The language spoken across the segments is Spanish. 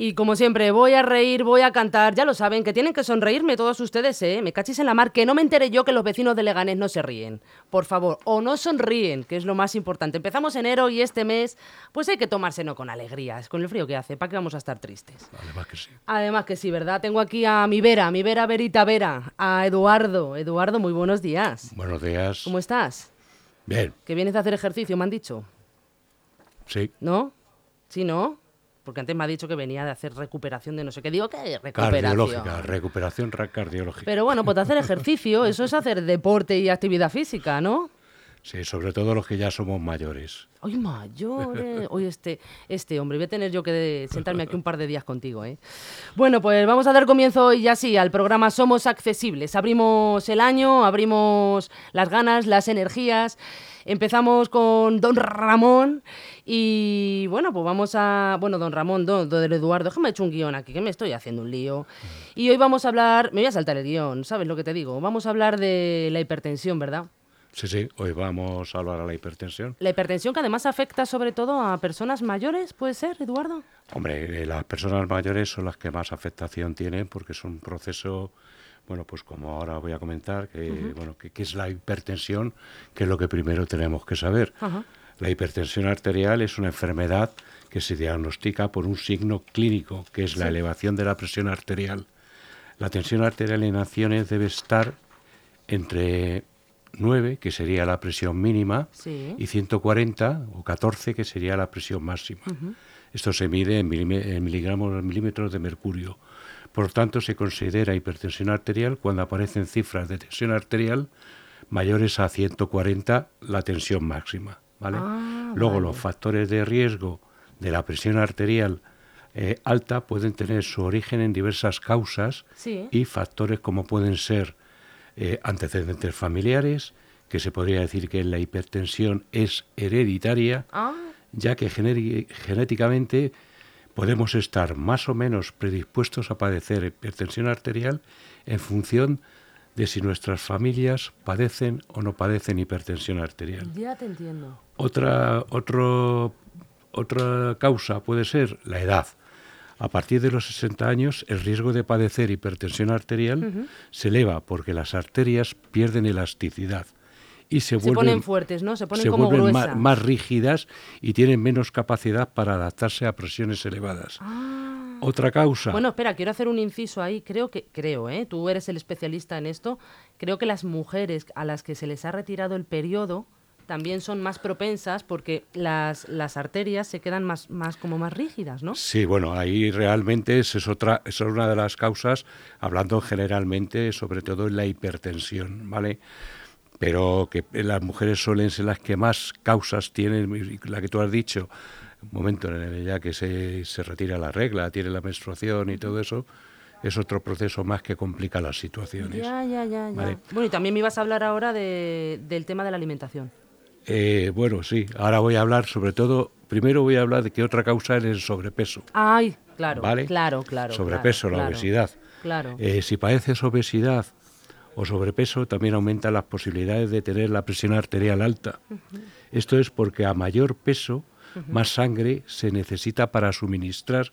Y como siempre, voy a reír, voy a cantar. Ya lo saben, que tienen que sonreírme todos ustedes, ¿eh? Me cachis en la mar, que no me entere yo que los vecinos de Leganés no se ríen. Por favor, o no sonríen, que es lo más importante. Empezamos enero y este mes, pues hay que tomárselo con alegrías, con el frío que hace. ¿Para qué vamos a estar tristes? Además que sí. Además que sí, ¿verdad? Tengo aquí a mi Vera, mi Vera Verita Vera, a Eduardo. Eduardo, muy buenos días. Buenos días. ¿Cómo estás? Bien, Que vienes a hacer ejercicio, me han dicho. sí. ¿No? ¿Sí, no? Porque antes me ha dicho que venía de hacer recuperación de no sé qué. Digo, ¿qué recuperación? Cardiológica, recuperación ra- cardiológica. Pero bueno, pues hacer ejercicio, eso es hacer deporte y actividad física, ¿no? Sí, sobre todo los que ya somos mayores. Ay, mayores. Oye, este, este hombre, voy a tener yo que sentarme aquí un par de días contigo, ¿eh? Bueno, pues vamos a dar comienzo hoy ya sí al programa Somos Accesibles. Abrimos el año, abrimos las ganas, las energías. Empezamos con Don Ramón y bueno, pues vamos a... Bueno, Don Ramón, Don, don Eduardo, déjame hecho un guion aquí, que me estoy haciendo un lío. Y hoy vamos a hablar... Me voy a saltar el guion, ¿sabes lo que te digo? Vamos a hablar de la hipertensión, ¿verdad? Sí, sí, hoy vamos a hablar a la hipertensión. La hipertensión que además afecta sobre todo a personas mayores, ¿puede ser, Eduardo? Hombre, eh, las personas mayores son las que más afectación tienen porque es un proceso, bueno, pues como ahora voy a comentar, que, bueno, que, que es la hipertensión, que es lo que primero tenemos que saber. La hipertensión arterial es una enfermedad que se diagnostica por un signo clínico, que es la elevación de la presión arterial. La tensión arterial en acciones debe estar entre 9, que sería la presión mínima, Sí. y 140 o 14, que sería la presión máxima. Esto se mide en, en miligramos milímetros de mercurio. Por tanto, se considera hipertensión arterial cuando aparecen cifras de tensión arterial mayores a 140 la tensión máxima. ¿vale? Ah, Luego, vale. los factores de riesgo de la presión arterial eh, alta pueden tener su origen en diversas causas Sí. y factores como pueden ser eh, antecedentes familiares, que se podría decir que la hipertensión es hereditaria, Ah, ya que gené- genéticamente podemos estar más o menos predispuestos a padecer hipertensión arterial en función de si nuestras familias padecen o no padecen hipertensión arterial. ya te entiendo. Otra, otro- otra causa puede ser la edad. A partir de los 60 años, el riesgo de padecer hipertensión arterial se eleva porque las arterias pierden elasticidad y se, Se vuelven, ponen fuertes, ¿no? Se ponen se como vuelven más, rígidas y tienen menos capacidad para adaptarse a presiones elevadas. Ah. Otra causa. Bueno, espera, quiero hacer un inciso ahí. Creo que, creo, ¿eh? Tú eres el especialista en esto. Creo que las mujeres a las que se les ha retirado el periodo también son más propensas porque las, las arterias se quedan más, más como más rígidas, ¿no? Sí, bueno, ahí realmente esa es otra, es una de las causas, hablando generalmente sobre todo en la hipertensión, ¿vale? Pero que las mujeres suelen ser las que más causas tienen, la que tú has dicho, un momento en el ya que se, se retira la regla, tiene la menstruación y todo eso, es otro proceso más que complica las situaciones. Ya, ya, ya, ya. Vale. Bueno, y también me ibas a hablar ahora de- del tema de la alimentación. Eh, bueno, sí, ahora voy a hablar sobre todo, primero voy a hablar de que otra causa es el sobrepeso. Ay, claro, ¿Vale? claro, claro. Sobrepeso, claro, la obesidad. Claro. Eh, si padeces obesidad o sobrepeso, también aumentan las posibilidades de tener la presión arterial alta. Esto es porque a mayor peso, más sangre se necesita para suministrar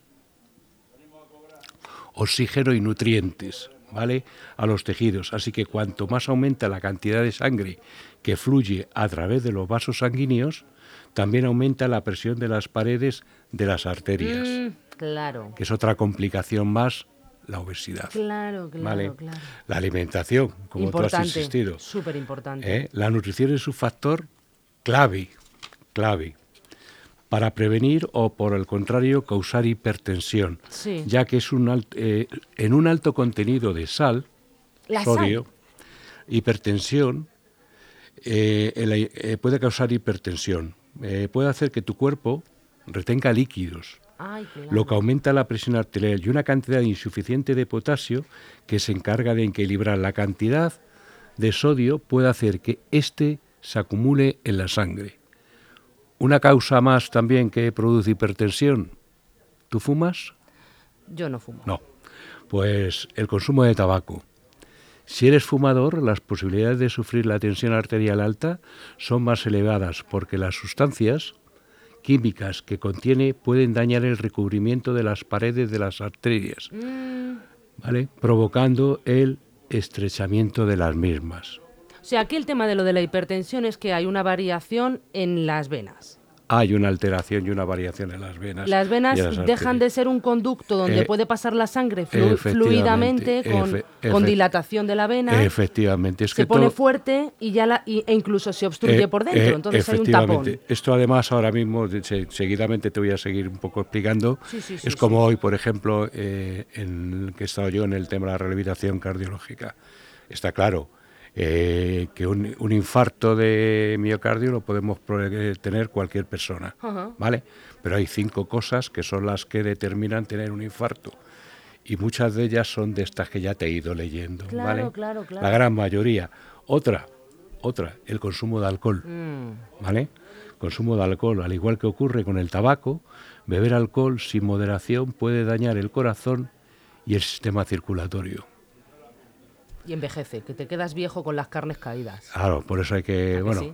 oxígeno y nutrientes, ¿vale? A los tejidos. Así que cuanto más aumenta la cantidad de sangre que fluye a través de los vasos sanguíneos, también aumenta la presión de las paredes de las arterias, Mm, claro, que es otra complicación más, la obesidad. claro, claro, ¿vale? claro. La alimentación, como tú has insistido. súper importante. ¿eh? La nutrición es un factor clave, clave, para prevenir o, por el contrario, causar hipertensión, Sí. ya que es un alt- eh, en un alto contenido de sal, La sal. sodio, hipertensión, eh, el- eh, puede causar hipertensión. Puede hacer que tu cuerpo retenga líquidos, Ay, claro. lo que aumenta la presión arterial y una cantidad insuficiente de potasio que se encarga de equilibrar la cantidad de sodio puede hacer que éste se acumule en la sangre. Una causa más también que produce hipertensión. ¿Tú fumas? Yo no fumo. No. Pues el consumo de tabaco. Si eres fumador, las posibilidades de sufrir la tensión arterial alta son más elevadas porque las sustancias químicas que contiene pueden dañar el recubrimiento de las paredes de las arterias, Mm, ¿vale? provocando el estrechamiento de las mismas. O sea, aquí el tema de lo de la hipertensión es que hay una variación en las venas. Hay una alteración y una variación en las venas. Las venas las dejan de ser un conducto donde Eh, puede pasar la sangre flu- fluidamente con, dilatación de la vena. Efectivamente, es se que pone todo- fuerte y ya la, y- e incluso se obstruye Eh, por dentro. eh, entonces hay un tapón. Esto además ahora mismo, se- seguidamente te voy a seguir un poco explicando. Sí, sí, sí, es como hoy, por ejemplo, eh, en que he estado yo en el tema de la rehabilitación cardiológica. Está claro eh, que un, un infarto de miocardio lo podemos eh, tener cualquier persona. ¿vale? Pero hay cinco cosas que son las que determinan tener un infarto. Y muchas de ellas son de estas que ya te he ido leyendo, Claro, ¿vale? claro, claro. La gran mayoría. Otra, otra, el consumo de alcohol. Mm, ¿vale? Consumo de alcohol, al igual que ocurre con el tabaco, beber alcohol sin moderación puede dañar el corazón y el sistema circulatorio. Y envejece, que te quedas viejo con las carnes caídas. Claro, por eso hay que, que bueno, sí?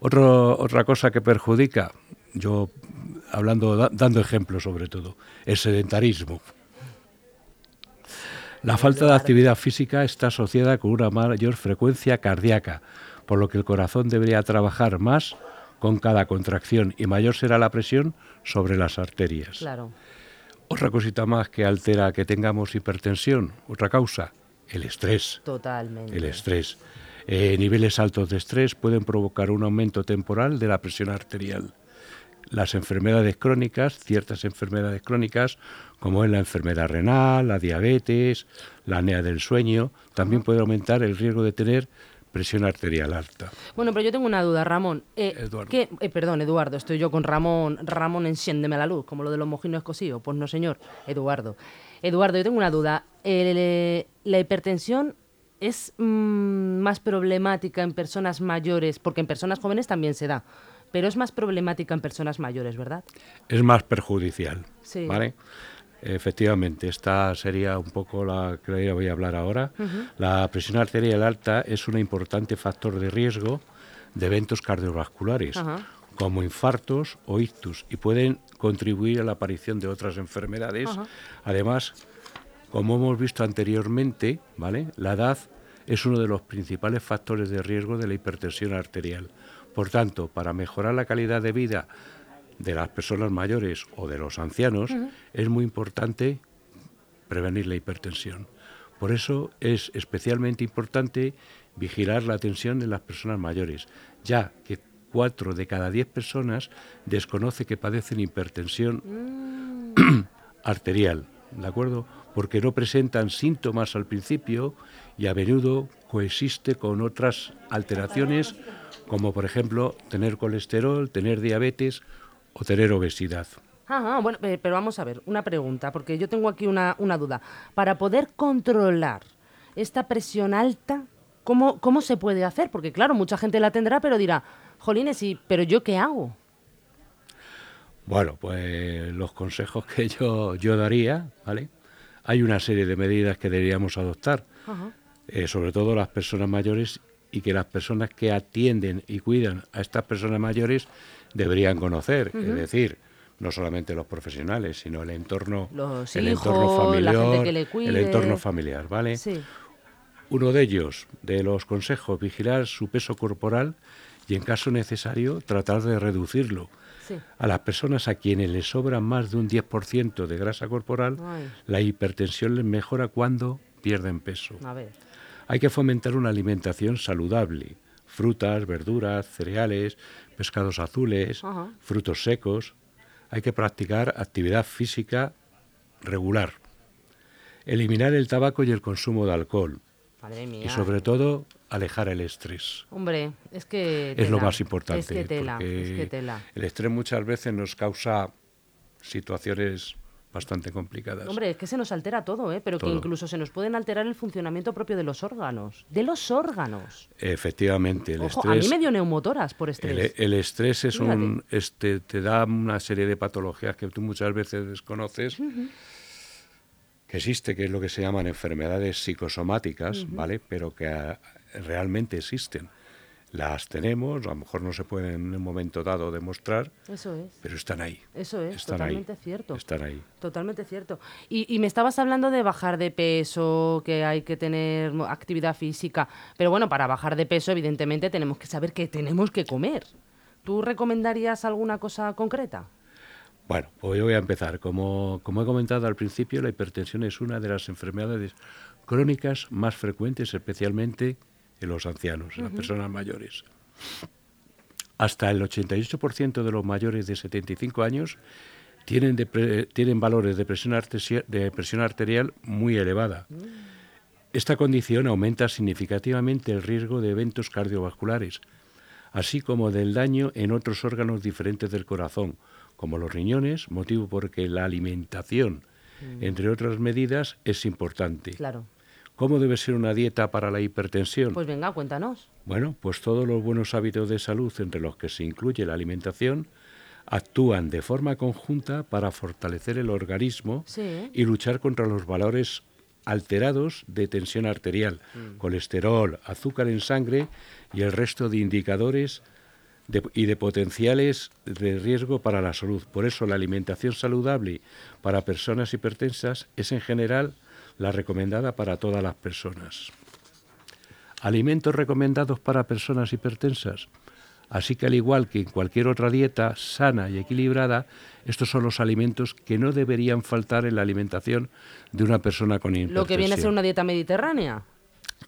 otro, otra cosa que perjudica, yo hablando, da- dando ejemplos sobre todo, el sedentarismo. La falta de actividad física está asociada con una mayor frecuencia cardíaca, por lo que el corazón debería trabajar más con cada contracción y mayor será la presión sobre las arterias. Claro. Otra cosita más que altera que tengamos hipertensión, otra causa, el estrés. Totalmente. El estrés. Eh, niveles altos de estrés pueden provocar un aumento temporal de la presión arterial. Las enfermedades crónicas, ciertas enfermedades crónicas, como es la enfermedad renal, la diabetes, la apnea del sueño, también puede aumentar el riesgo de tener presión arterial alta. Bueno, pero yo tengo una duda, Ramón. Eh, Eduardo. ¿qué- eh, perdón, Eduardo, estoy yo con Ramón. Ramón, enciéndeme la luz, como lo de los mojinos escocidos. Pues no, señor. Eduardo. Eduardo, yo tengo una duda. El, eh, ¿La hipertensión es mm, más problemática en personas mayores? Porque en personas jóvenes también se da. Pero es más problemática en personas mayores, ¿verdad? Es más perjudicial. Sí. ¿vale? Efectivamente, esta sería un poco la que voy a hablar ahora. La presión arterial alta es un importante factor de riesgo de eventos cardiovasculares. Como infartos o ictus, y pueden contribuir a la aparición de otras enfermedades. Ajá. Además, como hemos visto anteriormente, ¿vale? la edad es uno de los principales factores de riesgo de la hipertensión arterial. Por tanto, para mejorar la calidad de vida de las personas mayores o de los ancianos, es muy importante prevenir la hipertensión. Por eso es especialmente importante vigilar la tensión en las personas mayores, ya que cuatro de cada diez personas desconoce que padecen hipertensión arterial, ¿de acuerdo? Porque no presentan síntomas al principio y a menudo coexiste con otras alteraciones, como por ejemplo tener colesterol, tener diabetes o tener obesidad. Ajá, bueno, eh, pero vamos a ver, una pregunta, porque yo tengo aquí una, una duda. Para poder controlar esta presión alta, ¿cómo, ¿cómo se puede hacer? Porque claro, mucha gente la tendrá, pero dirá, jolines, ¿y, ¿pero yo qué hago? Bueno, pues los consejos que yo, yo daría, ¿vale? Hay una serie de medidas que deberíamos adoptar, Ajá. eh, sobre todo las personas mayores y que las personas que atienden y cuidan a estas personas mayores deberían conocer, es decir, no solamente los profesionales, sino el entorno, Los el hijos, entorno la familiar, gente que le el entorno familiar, ¿vale? Sí. Uno de ellos, de los consejos, vigilar su peso corporal y en caso necesario tratar de reducirlo. Sí. A las personas a quienes les sobra más de un 10% de grasa corporal, Ay. la hipertensión les mejora cuando pierden peso. A ver. Hay que fomentar una alimentación saludable, frutas, verduras, cereales, pescados azules, Ajá. frutos secos. Hay que practicar actividad física regular. Eliminar el tabaco y el consumo de alcohol. Madre mía. Y sobre todo, alejar el estrés. Hombre, es que... Es lo tela, más importante. Es que tela, porque es que tela. El estrés muchas veces nos causa situaciones bastante complicadas. Hombre, es que se nos altera todo, ¿eh? Pero que Todo. incluso se nos pueden alterar el funcionamiento propio de los órganos. De los órganos. Efectivamente, el Ojo, a mí estrés. me dio neumotoras por estrés. El, el estrés es Fíjate. un, este, te da una serie de patologías que tú muchas veces desconoces, que existe, que es lo que se llaman enfermedades psicosomáticas, ¿vale? Pero que ah, realmente existen. las tenemos, a lo mejor no se pueden en un momento dado demostrar, Eso es. pero están ahí. Eso es, Están totalmente ahí. cierto. Están ahí. Totalmente cierto. Y, y me estabas hablando de bajar de peso, que hay que tener actividad física. Pero bueno, para bajar de peso, evidentemente, tenemos que saber qué tenemos que comer. ¿Tú recomendarías alguna cosa concreta? Bueno, pues yo voy a empezar. Como, como he comentado al principio, la hipertensión es una de las enfermedades crónicas más frecuentes, especialmente en los ancianos, en las personas mayores. Hasta el 88% de los mayores de 75 años tienen, tienen valores de presión, artesia- de presión arterial muy elevada. Esta condición aumenta significativamente el riesgo de eventos cardiovasculares, así como del daño en otros órganos diferentes del corazón, como los riñones, motivo por que la alimentación, entre otras medidas, es importante. Claro. ¿Cómo debe ser una dieta para la hipertensión? Pues venga, cuéntanos. Bueno, pues todos los buenos hábitos de salud, entre los que se incluye la alimentación, actúan de forma conjunta para fortalecer el organismo Sí. y luchar contra los valores alterados de tensión arterial, colesterol, azúcar en sangre y el resto de indicadores de- y de potenciales de riesgo para la salud. Por eso la alimentación saludable para personas hipertensas es en general la recomendada para todas las personas. Alimentos recomendados para personas hipertensas. Así que al igual que en cualquier otra dieta sana y equilibrada, estos son los alimentos que no deberían faltar en la alimentación de una persona con hipertensión. Lo que viene a ser una dieta mediterránea.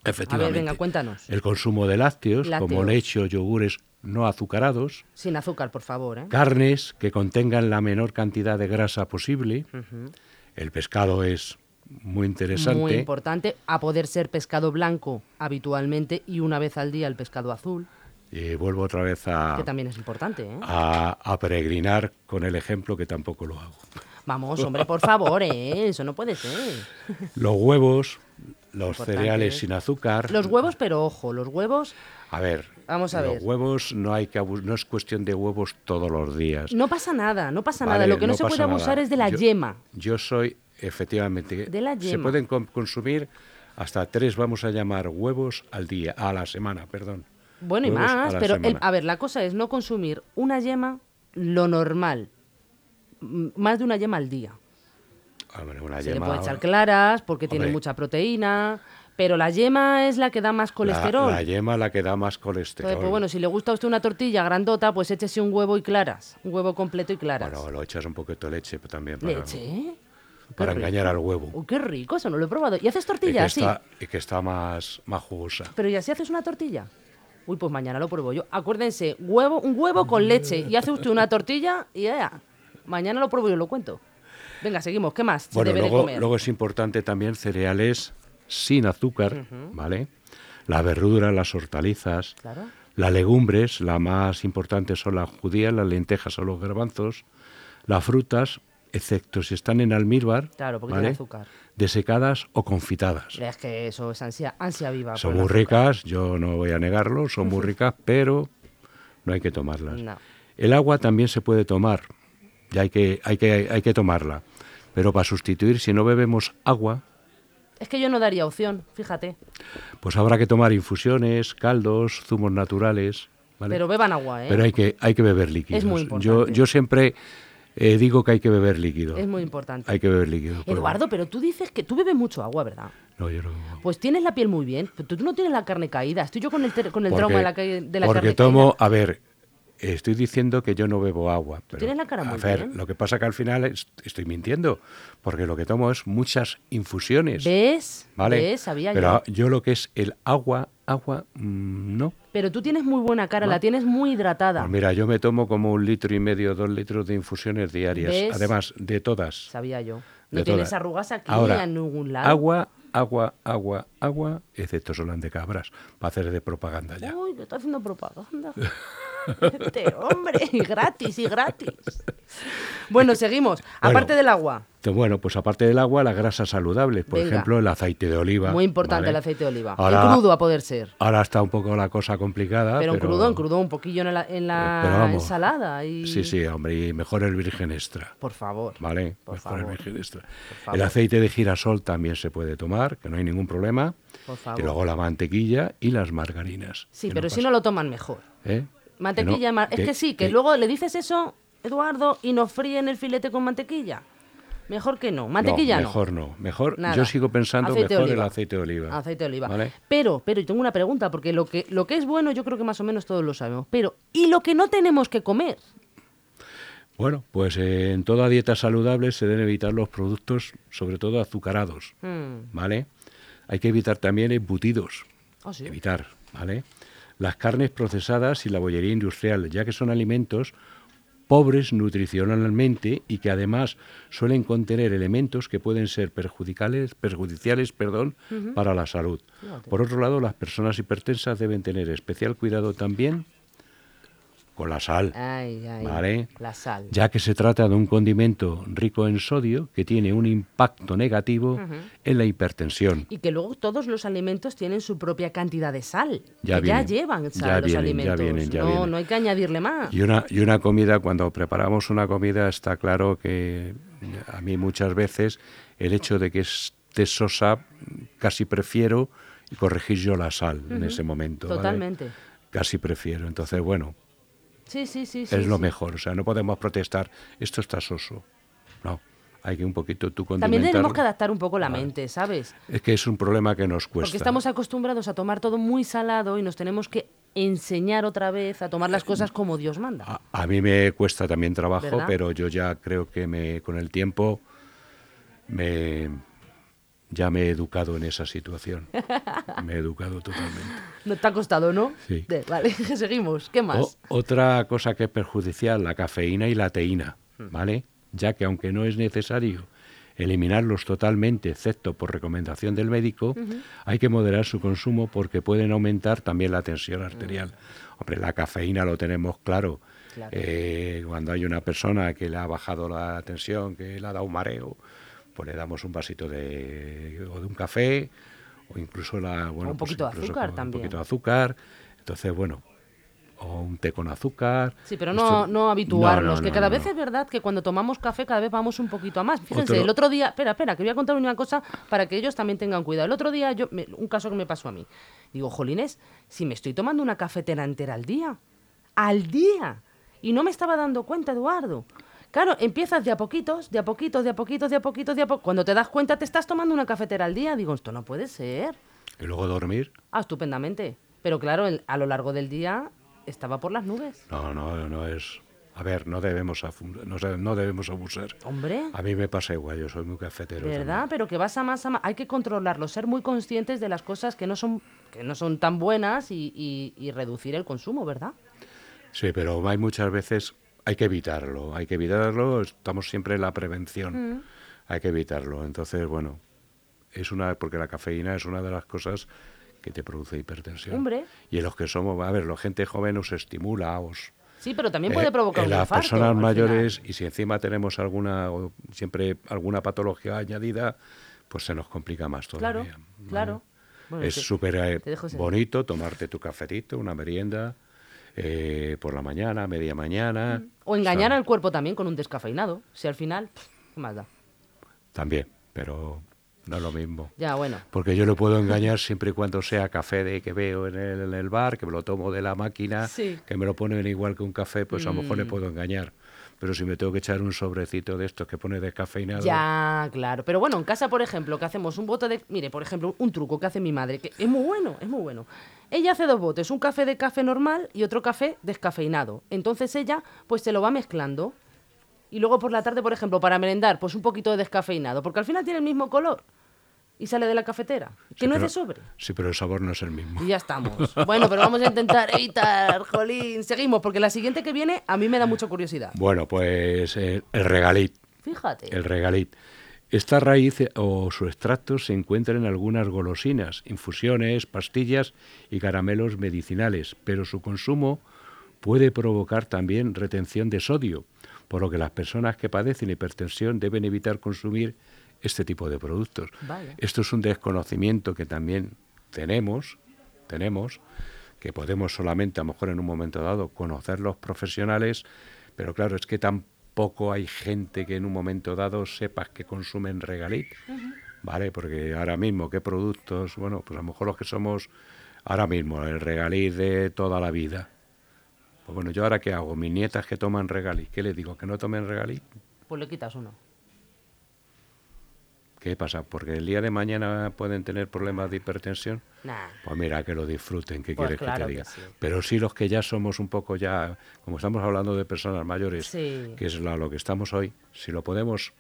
Efectivamente. venga, cuéntanos. El consumo de lácteos, como Lácteos. leche o yogures no azucarados, Sin azúcar, por favor. ¿eh? carnes que contengan la menor cantidad de grasa posible. El pescado es muy interesante. Muy importante. A poder ser pescado blanco habitualmente y una vez al día el pescado azul, Y vuelvo otra vez a, que también es importante. ¿eh? a, a peregrinar con el ejemplo que tampoco lo hago. Vamos, hombre, por favor, ¿eh? eso no puede ser. Los huevos, los Importante. cereales sin azúcar. Los huevos, pero ojo, los huevos A ver, Vamos a los ver. huevos no hay que abus- no es cuestión de huevos todos los días. no pasa nada, no pasa nada. Lo que no, se puede nada. abusar es de la Yo- yema. Yo soy, efectivamente, De la se yema. pueden com- consumir hasta tres, vamos a llamar, huevos al día, a la semana, perdón. Bueno, y Huevos más, pero el- a ver, la cosa es no consumir una yema lo normal. Más de una yema al día. Hombre, una Se le yema- puede echar claras porque tiene mucha proteína, pero la yema es la que da más colesterol. La, yema la que da más colesterol. Entonces, pues bueno, si le gusta a usted una tortilla grandota, pues échese un huevo y claras. Un huevo completo y claras. Bueno, lo echas un poquito de leche también para, ¿Leche? para engañar al huevo. Oh, qué rico, eso no lo he probado. ¿Y haces Y que, tortillas? Sí. está, y que está más, más jugosa. Pero ¿y así haces una tortilla? Uy, pues mañana lo pruebo yo. Acuérdense, huevo, un huevo con leche. Y hace usted una tortilla y ya. Mañana lo pruebo yo, lo cuento. Venga, seguimos. ¿Qué más se Bueno, debe de luego, comer? luego es importante también cereales sin azúcar, ¿vale? La verdura, las hortalizas, Claro. las legumbres, la más importante son las judías, las lentejas o los garbanzos, las frutas, excepto si están en almíbar, Claro, porque ¿vale? tiene azúcar. desecadas o confitadas. Es que eso es ansia, ansia viva. Son muy ricas, yo no voy a negarlo, son muy ricas, pero no hay que tomarlas. No. El agua también se puede tomar, y hay que, hay que, hay que tomarla. Pero para sustituir, si no bebemos agua, Es que yo no daría opción, fíjate. pues habrá que tomar infusiones, caldos, zumos naturales. ¿vale? Pero beban agua, ¿eh? Pero hay que, hay que beber líquidos. Es muy Yo, importante. yo siempre eh, digo que hay que beber líquido. Es muy importante. Hay que beber líquido. Eduardo, pero tú dices que tú bebes mucho agua, ¿verdad? No, yo no. Pues tienes la piel muy bien. Pero tú no tienes la carne caída. Estoy yo con el, con el Porque- trauma de la, de la porque carne tomo, caída. a ver, estoy diciendo que yo no bebo agua. Pero, tienes la cara a muy ver, bien. lo que pasa que al final es- estoy mintiendo, porque lo que tomo es muchas infusiones. ¿Ves? ¿Vale? ¿Ves? Sabía pero yo. yo lo que es el agua, agua, mm, no. Pero tú tienes muy buena cara, No. la tienes muy hidratada. Pues mira, yo me tomo como un litro y medio, dos litros de infusiones diarias. ¿Ves? Además, de todas. Sabía yo. No de tienes todas. arrugas aquí Ahora, ni en ningún lado. Agua, agua, agua, agua, excepto Solán de Cabras, para hacer de propaganda ya. Uy, que está haciendo propaganda. Este hombre, y gratis, y gratis. Bueno, seguimos. Bueno. Aparte del agua. Bueno, pues aparte del agua, las grasas saludables, por Venga. ejemplo, el aceite de oliva. Muy importante ¿vale? el aceite de oliva. Ahora- en crudo a poder ser. Ahora está un poco la cosa complicada. Pero pero crudo, en crudo, un poquillo en la, en la vamos. ensalada. Y... Sí, sí, hombre, y mejor el virgen extra. Por favor. ¿Vale? Por Mejor el virgen extra. El aceite de girasol también se puede tomar, que no hay ningún problema. Por Y favor. luego la mantequilla y las margarinas. Sí, pero si no lo toman mejor. ¿Eh? Mantequilla, Que no- mar- es que sí, que luego le dices eso, Eduardo, y nos fríen el filete con mantequilla. Mejor que no. Mantequilla no. mejor no. Mejor, Nada. yo sigo pensando Aceite mejor el aceite de oliva. Aceite de oliva. ¿Vale? Pero, pero, y tengo una pregunta, porque lo que, lo que es bueno yo creo que más o menos todos lo sabemos. Pero, ¿y lo que no tenemos que comer? Bueno, pues eh, en toda dieta saludable se deben evitar los productos, sobre todo azucarados, Mm. ¿vale? Hay que evitar también embutidos, Ah, sí. evitar, ¿vale? Las carnes procesadas y la bollería industrial, ya que son alimentos pobres nutricionalmente y que además suelen contener elementos que pueden ser perjudiciales, perjudiciales perdón, para la salud. Por otro lado, las personas hipertensas deben tener especial cuidado también con la sal. Ay, ay. Vale. La sal. ya que se trata de un condimento rico en sodio que tiene un impacto negativo en la hipertensión. Y que luego todos los alimentos tienen su propia cantidad de sal. Ya que ya vienen, llevan sal ya los vienen, ya alimentos. vienen, ya no, vienen. no hay que añadirle más. Y una, y una comida, cuando preparamos una comida, está claro que a mí muchas veces el hecho de que esté sosa, casi prefiero corregir yo la sal en ese momento. ¿vale? Totalmente. Casi prefiero. Entonces, bueno, Sí, sí, sí. sí, es lo sí. mejor. O sea, no podemos protestar, esto está soso. No, hay que un poquito tú También tenemos que adaptar un poco la Vale. mente, ¿sabes? Es que es un problema que nos cuesta. Porque estamos acostumbrados a tomar todo muy salado y nos tenemos que enseñar otra vez a tomar las cosas como Dios manda. A, a mí me cuesta también trabajo, ¿Verdad? pero yo ya creo que me, con el tiempo me, ya me he educado en esa situación. me he educado totalmente. No te ha costado, ¿no? Sí. De- vale, seguimos. ¿Qué más? O- otra cosa que es perjudicial, la cafeína y la teína, Hmm. ¿vale? Ya que aunque no es necesario eliminarlos totalmente, excepto por recomendación del médico, hay que moderar su consumo porque pueden aumentar también la tensión arterial. Hombre, la cafeína lo tenemos claro. Mm. Claro. Eh, cuando hay una persona que le ha bajado la tensión, que le ha dado un mareo, pues le damos un vasito de, o de un café o incluso la, bueno, un pues poquito de azúcar también. Un poquito de azúcar. Entonces, bueno, o un té con azúcar. Sí, pero Esto- no, no habituarnos, No, no, que no, cada vez es verdad que cuando tomamos café cada vez vamos un poquito a más. Fíjense, Otro- el otro día, espera, espera, que voy a contar una cosa para que ellos también tengan cuidado. El otro día, yo, me- un caso que me pasó a mí. Digo, jolines, si me estoy tomando una cafetera entera al día, al día, y no me estaba dando cuenta, Eduardo. Claro, empiezas de a poquitos, de a poquitos, de a poquitos, de a poquitos, de a poquitos. Cuando te das cuenta te estás tomando una cafetera al día. Digo, esto no puede ser. Y luego dormir. Ah, estupendamente. Pero claro, el- a lo largo del día estaba por las nubes. No, no, no es. A ver, no debemos, no, no debemos abusar. Hombre. A mí me pasa igual, yo soy muy cafetero. ¿Verdad? también. Pero que vas a más a más. Hay que controlarlo, ser muy conscientes de las cosas que no son, que no son tan buenas y, y- y reducir el consumo, ¿verdad? Sí, pero hay muchas veces, hay que evitarlo, hay que evitarlo, estamos siempre en la prevención, Mm. hay que evitarlo. Entonces, bueno, es una, porque la cafeína es una de las cosas que te produce hipertensión. Hombre. Y en los que somos, a ver, la gente joven os estimula, os... Sí, pero también Eh, puede provocar en un las infarto. personas mayores y si encima tenemos alguna o siempre alguna patología añadida pues se nos complica más Claro, todavía ¿vale? claro. Bueno, es súper eh, bonito tomarte tu cafetito una merienda eh, por la mañana media mañana final. O engañar al cuerpo también con un descafeinado. Si al final, pff, ¿qué más da? también pero no es lo mismo Ya, bueno. porque yo lo puedo engañar siempre y cuando sea café de que veo en el, en el bar, que me lo tomo de la máquina, Sí. que me lo ponen igual que un café, pues a lo mejor le Mm. puedo engañar. Pero si me tengo que echar un sobrecito de estos que pone descafeinado, Ya, claro. Pero bueno, en casa, por ejemplo, que hacemos un bote de... Mire, por ejemplo, un truco que hace mi madre, que es muy bueno, es muy bueno. Ella hace dos botes, un café de café normal y otro café descafeinado. Entonces ella, pues se lo va mezclando. Y luego por la tarde, por ejemplo, para merendar, pues un poquito de descafeinado, porque al final tiene el mismo color. Y sale de la cafetera. Que Sí, no pero- es de sobre. Sí, pero el sabor no es el mismo. Y ya estamos. Bueno, pero vamos a intentar evitar, jolín. Seguimos, porque la siguiente que viene a mí me da mucha curiosidad. Bueno, pues eh, el regalit. Fíjate. El regalit. Esta raíz eh, o su extracto se encuentra en algunas golosinas, infusiones, pastillas y caramelos medicinales, pero su consumo puede provocar también retención de sodio, por lo que las personas que padecen hipertensión deben evitar consumir este tipo de productos. Esto es un desconocimiento que también tenemos, tenemos, que podemos solamente, a lo mejor en un momento dado, conocer los profesionales, pero claro, es que tampoco hay gente que en un momento dado sepas que consumen regalit, ¿vale? Porque ahora mismo, ¿qué productos? Bueno, pues a lo mejor los que somos ahora mismo, el regalit de toda la vida. Pues bueno, ¿yo ahora qué hago? Mis nietas que toman regalit, ¿qué les digo? ¿Que no tomen regalit? Pues le quitas uno. ¿Qué pasa? ¿Porque el día de mañana pueden tener problemas de hipertensión? Nah. Pues mira, que lo disfruten, ¿qué Pues quieres claro que te diga? sí. Pero sí los que ya somos un poco ya, como estamos hablando de personas mayores, Sí. que es la- lo que estamos hoy, si lo podemos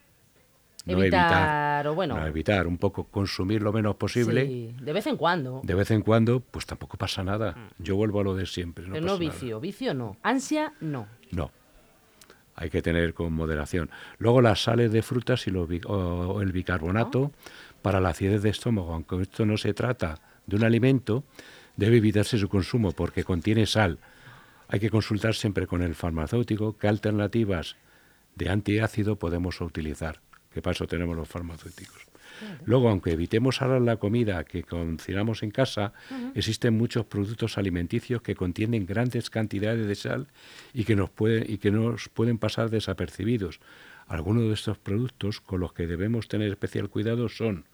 no evitar, evitar, o bueno, no evitar, un poco consumir lo menos posible, sí, de vez en cuando. de vez en cuando, pues tampoco pasa nada. Yo vuelvo a lo de siempre. No pero no nada. vicio, vicio no. Ansia no. No. Hay que tener con moderación. Luego las sales de frutas y los o, el bicarbonato para la acidez de estómago. Aunque esto no se trata de un alimento, debe evitarse su consumo porque contiene sal. Hay que consultar siempre con el farmacéutico qué alternativas de antiácido podemos utilizar. ¿Qué paso tenemos los farmacéuticos? Luego, aunque evitemos salar la comida que cocinamos en casa, existen muchos productos alimenticios que contienen grandes cantidades de sal y que nos pueden, y que nos pueden pasar desapercibidos. Algunos de estos productos con los que debemos tener especial cuidado son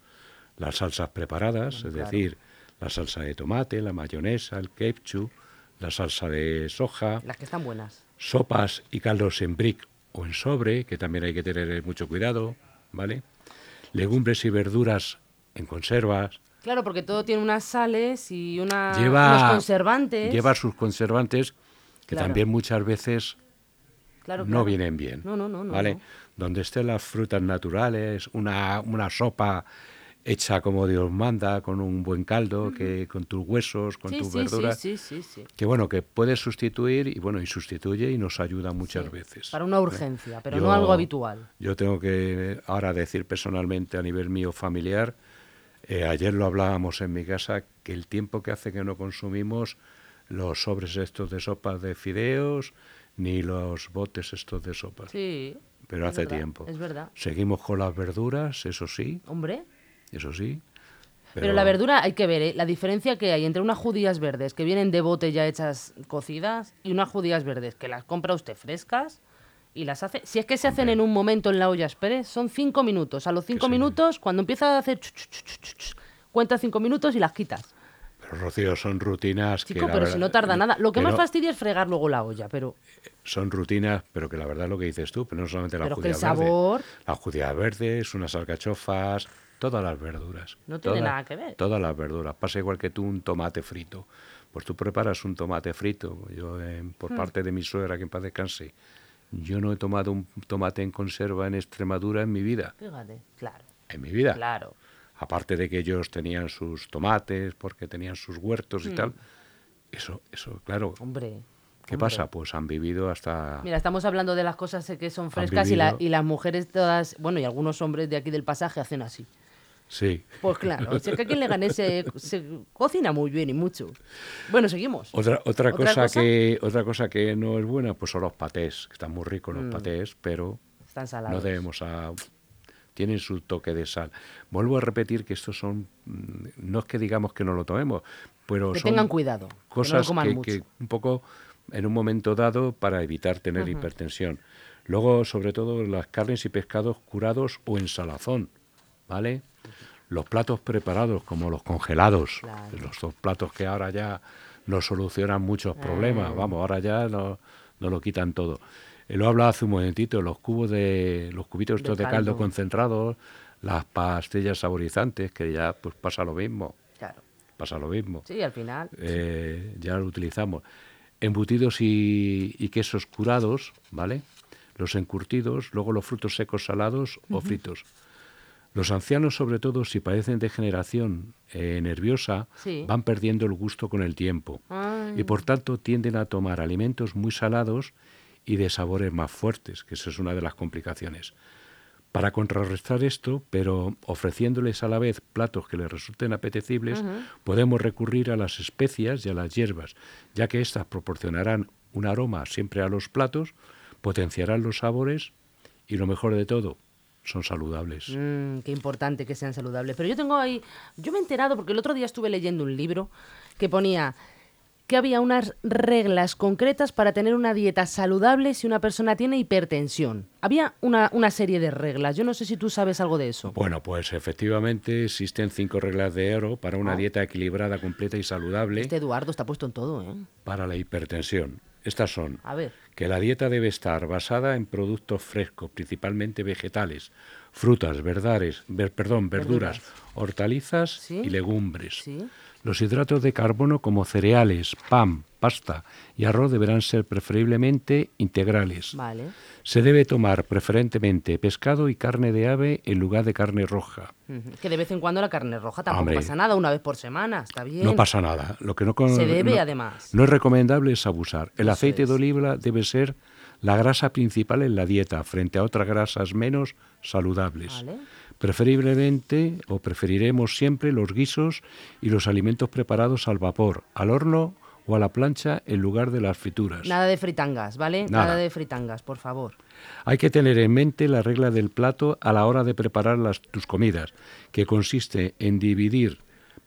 las salsas preparadas, es decir, la salsa de tomate, la mayonesa, el ketchup, la salsa de soja, Las que están buenas. sopas y caldos en brick o en sobre, que también hay que tener mucho cuidado, ¿vale? Legumbres y verduras en conservas. Claro, porque todo tiene unas sales y una, lleva, unos conservantes. Lleva sus conservantes que Claro. también muchas veces Claro, no claro. vienen bien. No, no, no, ¿vale? Donde estén las frutas naturales, una, una sopa hecha como Dios manda, con un buen caldo, que con tus huesos, con Sí, tus sí, verduras, sí, sí, sí, sí. que bueno, que puedes sustituir y bueno, y sustituye y nos ayuda muchas veces. Para una urgencia, pero Yo- no algo habitual. Yo tengo que ahora decir personalmente a nivel mío familiar, eh, ayer lo hablábamos en mi casa, que el tiempo que hace que no consumimos los sobres estos de sopas de fideos, ni los botes estos de sopas. Sí. Pero hace verdad, tiempo. Es verdad. Seguimos con las verduras, eso sí, Hombre. Eso sí. Pero, la verdura hay que ver, ¿eh? la diferencia que hay entre unas judías verdes que vienen de bote ya hechas cocidas y unas judías verdes que las compra usted frescas y las hace. Si es que se hacen en un momento en la olla express, son cinco minutos. A los cinco minutos, cuando empieza a hacer chu, chu, chu, chu, chu, chu, cuenta cinco minutos y las quitas. Pero Rocío, son rutinas que Chico, la pero verdad- si no tarda nada. Lo que más fastidia es fregar luego la olla, pero Son rutinas, pero que la verdad es lo que dices tú, pero no solamente las Pero que el sabor- Las judías verdes, unas alcachofas, todas las verduras. No tiene Todas- nada que ver. Todas las verduras. Pasa igual que tú un tomate frito. Pues tú preparas un tomate frito. Yo, eh, Hmm. por parte de mi suegra, que en paz descanse, yo no he tomado un tomate en conserva en Extremadura en mi vida. fíjate, claro, En mi vida. claro. Aparte de que ellos tenían sus tomates, porque tenían sus huertos Hmm. y tal. Eso, eso, claro. Hombre. ¿Qué hombre. pasa? Pues han vivido hasta... Mira, estamos hablando de las cosas que son frescas y, la- y las mujeres todas, bueno, y algunos hombres de aquí del pasaje hacen así. Sí. Pues claro, si es que aquí en Leganés se, se cocina muy bien y mucho. Bueno, seguimos. Otra, otra, ¿Otra cosa, cosa? que otra cosa que no es buena, pues son los patés, que están muy ricos Mm. los patés, pero Están salados. no debemos a tienen su toque de sal. Vuelvo a repetir que estos son mm, no es que digamos que no lo tomemos, pero Que son tengan cuidado, que no cosas que, mucho. que un poco en un momento dado para evitar tener hipertensión. Luego, sobre todo, las carnes y pescados curados o en salazón, ¿vale? Los platos preparados, como los congelados, Claro. los dos platos que ahora ya nos solucionan muchos Ah. problemas, vamos, ahora ya nos no lo quitan todo. Eh, lo hablaba hace un momentito, los cubos de, los cubitos estos de, caldo. caldo. concentrados, las pastillas saborizantes, que ya pues pasa lo mismo, Claro. pasa lo mismo Sí, al final. eh, ya lo utilizamos. Embutidos y, y quesos curados, ¿vale? Los encurtidos, luego los frutos secos salados o fritos. Los ancianos, sobre todo, si padecen degeneración eh, nerviosa, Sí. van perdiendo el gusto con el tiempo Ah. y por tanto tienden a tomar alimentos muy salados y de sabores más fuertes, que esa es una de las complicaciones. Para contrarrestar esto, pero ofreciéndoles a la vez platos que les resulten apetecibles, podemos recurrir a las especias y a las hierbas, ya que éstas proporcionarán un aroma siempre a los platos, potenciarán los sabores y lo mejor de todo, son saludables. Mm, qué importante que sean saludables. Pero yo tengo ahí, yo me he enterado porque el otro día estuve leyendo un libro que ponía que había unas reglas concretas para tener una dieta saludable si una persona tiene hipertensión. Había una, una, serie de reglas. Yo no sé si tú sabes algo de eso. Bueno, pues efectivamente existen cinco reglas de oro para una ah. dieta equilibrada, completa y saludable. Este Eduardo está puesto en todo, ¿eh? Para la hipertensión. Estas son que la dieta debe estar basada en productos frescos, principalmente vegetales, frutas, verdares, perdón, verduras, hortalizas y legumbres. Los hidratos de carbono como cereales, pan, pasta y arroz deberán ser preferiblemente integrales. Se debe tomar preferentemente pescado y carne de ave en lugar de carne roja. Que de vez en cuando la carne roja tampoco pasa nada, una vez por semana, está bien. No pasa nada. Lo que no Se debe además. No es recomendable es abusar. El aceite de oliva debe ser la grasa principal en la dieta frente a otras grasas menos saludables. Preferiblemente o preferiremos siempre los guisos y los alimentos preparados al vapor, al horno o a la plancha en lugar de las frituras. Nada de fritangas, ¿vale? Nada, de fritangas, por favor. Hay que tener en mente la regla del plato a la hora de preparar las, tus comidas, que consiste en dividir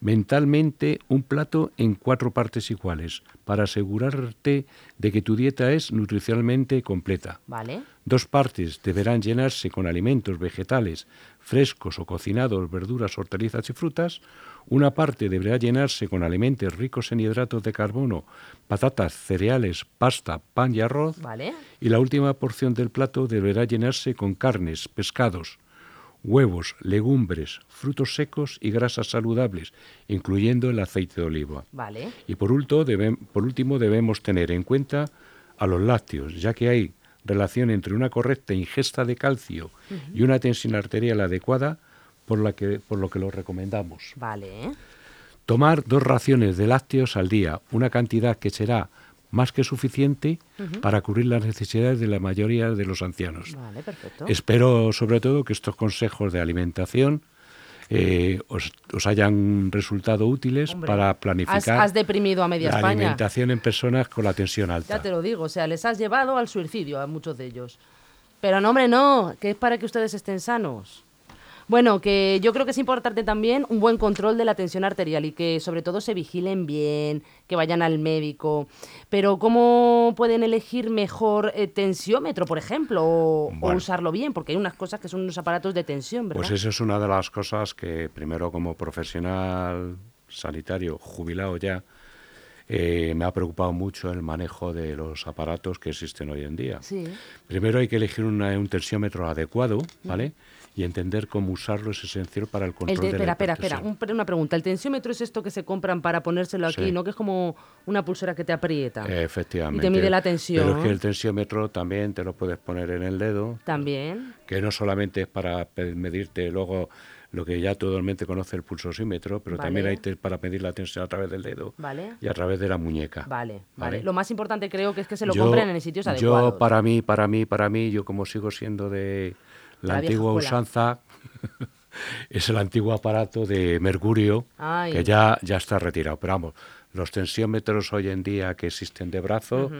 mentalmente un plato en cuatro partes iguales para asegurarte de que tu dieta es nutricionalmente completa. Vale. Dos partes deberán llenarse con alimentos vegetales frescos o cocinados, verduras, hortalizas y frutas. Una parte deberá llenarse con alimentos ricos en hidratos de carbono, patatas, cereales, pasta, pan y arroz. Vale. Y la última porción del plato deberá llenarse con carnes, pescados, huevos, legumbres, frutos secos y grasas saludables, incluyendo el aceite de oliva. Vale. Y por, por último debemos tener en cuenta a los lácteos, ya que hay relación entre una correcta ingesta de calcio y una tensión arterial adecuada, por, la que, por lo que lo recomendamos. Vale. Tomar dos raciones de lácteos al día, una cantidad que será más que suficiente para cubrir las necesidades de la mayoría de los ancianos. Vale, perfecto. Espero sobre todo que estos consejos de alimentación eh, os, hayan resultado útiles para planificar has, deprimido a media la alimentación en personas con la tensión alta. Ya te lo digo, o sea, les has llevado al suicidio a muchos de ellos. Pero no, hombre, no, que es para que ustedes estén sanos. Bueno, que yo creo que es importante también un buen control de la tensión arterial y que sobre todo se vigilen bien, que vayan al médico. Pero ¿cómo pueden elegir mejor eh, tensiómetro, por ejemplo, o, usarlo bien? Porque hay unas cosas que son unos aparatos de tensión, ¿verdad? Pues eso es una de las cosas que primero como profesional sanitario jubilado ya, eh, me ha preocupado mucho el manejo de los aparatos que existen hoy en día. Sí. Primero hay que elegir un tensiómetro adecuado, ¿vale? Y entender cómo usarlo es esencial para el control de, de espera, espera, espera, una pregunta. ¿El tensiómetro es esto que se compran para ponérselo aquí, no? Que es como una pulsera que te aprieta. Efectivamente. Y te mide la tensión. Pero es que el tensiómetro también te lo puedes poner en el dedo. También. Que no solamente es para medirte luego lo que ya todo el mundo conoce el pulsosímetro, pero también hay para medir la tensión a través del dedo vale. y a través de la muñeca. Vale, vale, Lo más importante creo que es que se lo compren en sitios adecuados. Yo, para mí, para mí, para mí, yo como sigo siendo de la, antigua usanza es el antiguo aparato de mercurio que ya, ya está retirado. Pero vamos, los tensiómetros hoy en día que existen de brazo,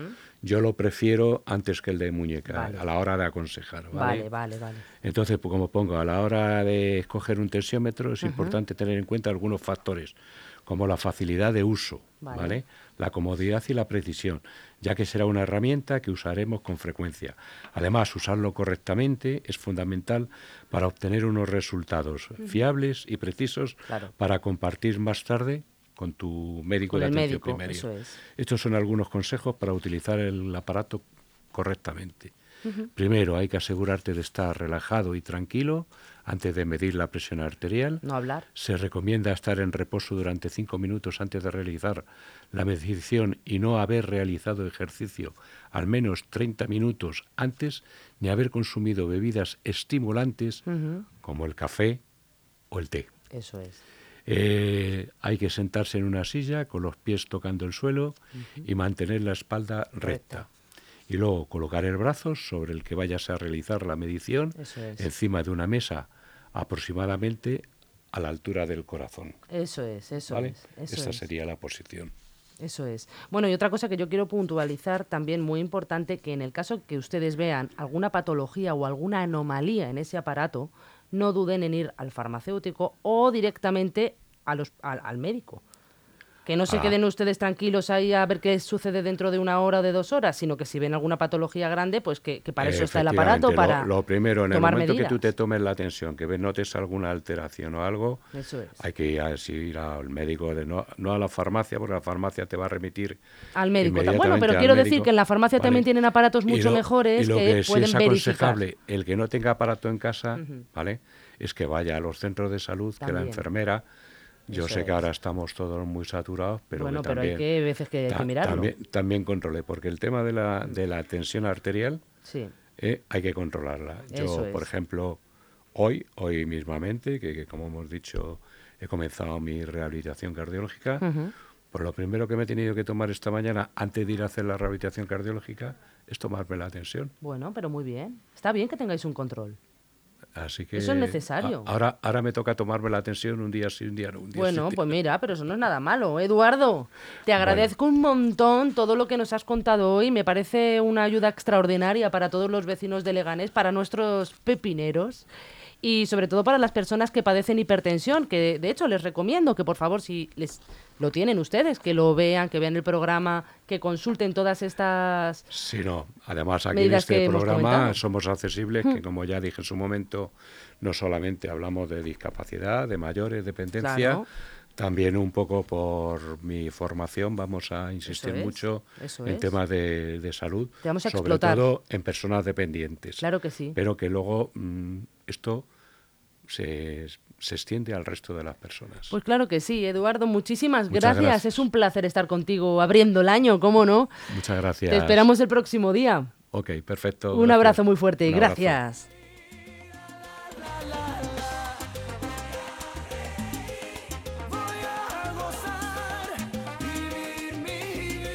yo lo prefiero antes que el de muñeca, a la hora de aconsejar. ¿vale? vale, vale, Entonces, pues, como pongo, a la hora de escoger un tensiómetro es importante tener en cuenta algunos factores, como la facilidad de uso, ¿vale? La comodidad y la precisión, ya que será una herramienta que usaremos con frecuencia. Además, usarlo correctamente es fundamental para obtener unos resultados fiables y precisos para compartir más tarde con tu médico de atención primaria. Estos son algunos consejos para utilizar el aparato correctamente. Primero, hay que asegurarte de estar relajado y tranquilo antes de medir la presión arterial. No hablar. Se recomienda estar en reposo durante cinco minutos antes de realizar la medición y no haber realizado ejercicio al menos 30 minutos antes ni haber consumido bebidas estimulantes como el café o el té. Eso es. Eh, hay que sentarse en una silla con los pies tocando el suelo y mantener la espalda recta y luego colocar el brazo sobre el que vayas a realizar la medición encima de una mesa aproximadamente a la altura del corazón. Eso es, eso ¿vale? es. Esta sería la posición. Eso es. Bueno, y otra cosa que yo quiero puntualizar también muy importante, que en el caso que ustedes vean alguna patología o alguna anomalía en ese aparato, no duden en ir al farmacéutico o directamente a los, al, al médico. Que no se Ah. queden ustedes tranquilos ahí a ver qué sucede dentro de una hora o de dos horas, sino que si ven alguna patología grande, pues que, que para eso está el aparato, para Lo, lo primero, en el momento que tú te tomes la tensión, que notes alguna alteración o algo, Eso es. hay que ir, a, sí, ir al médico, de no, no a la farmacia, porque la farmacia te va a remitir Al médico. Bueno, pero quiero decir que en la farmacia ¿vale? también tienen aparatos Y mucho lo- mejores y lo que, sí pueden es verificar. aconsejable, el que no tenga aparato en casa, ¿vale? Es que vaya a los centros de salud, que la enfermera, yo Eso sé que es. ahora estamos todos muy saturados, pero bueno, que pero también, hay que veces que, hay que mirarlo. también, también controle, porque el tema de la, de la tensión arterial Sí. eh, hay que controlarla. Yo, por ejemplo, hoy, hoy mismamente, que, que como hemos dicho, he comenzado mi rehabilitación cardiológica, Ujú. pues lo primero que me he tenido que tomar esta mañana, antes de ir a hacer la rehabilitación cardiológica, es tomarme la tensión. Bueno, pero muy bien. Está bien que tengáis un control. Así que Eso es necesario. a- ahora, ahora me toca tomarme la tensión un día sí, un día no. Un día Bueno, sí. pues mira, pero eso no es nada malo. Eduardo, te agradezco un montón todo lo que nos has contado hoy. Me parece una ayuda extraordinaria para todos los vecinos de Leganés, para nuestros pepineros y sobre todo para las personas que padecen hipertensión, que de hecho les recomiendo que por favor, si les lo tienen ustedes, que lo vean, que vean el programa, que consulten todas estas... Sí, no. Además, aquí en este programa somos accesibles, que como ya dije en su momento, no solamente hablamos de discapacidad, de mayores, dependencia, Claro. también un poco por mi formación vamos a insistir es, mucho en es. temas de, de salud, sobre explotar. todo en personas dependientes. Claro que sí. Pero que luego mm, esto se, se extiende al resto de las personas. Pues claro que sí, Eduardo, muchísimas gracias. gracias. Es un placer estar contigo abriendo el año, ¿cómo no? Muchas gracias. Te esperamos el próximo día. Ok, perfecto. Un gracias. abrazo muy fuerte. Un abrazo. Gracias.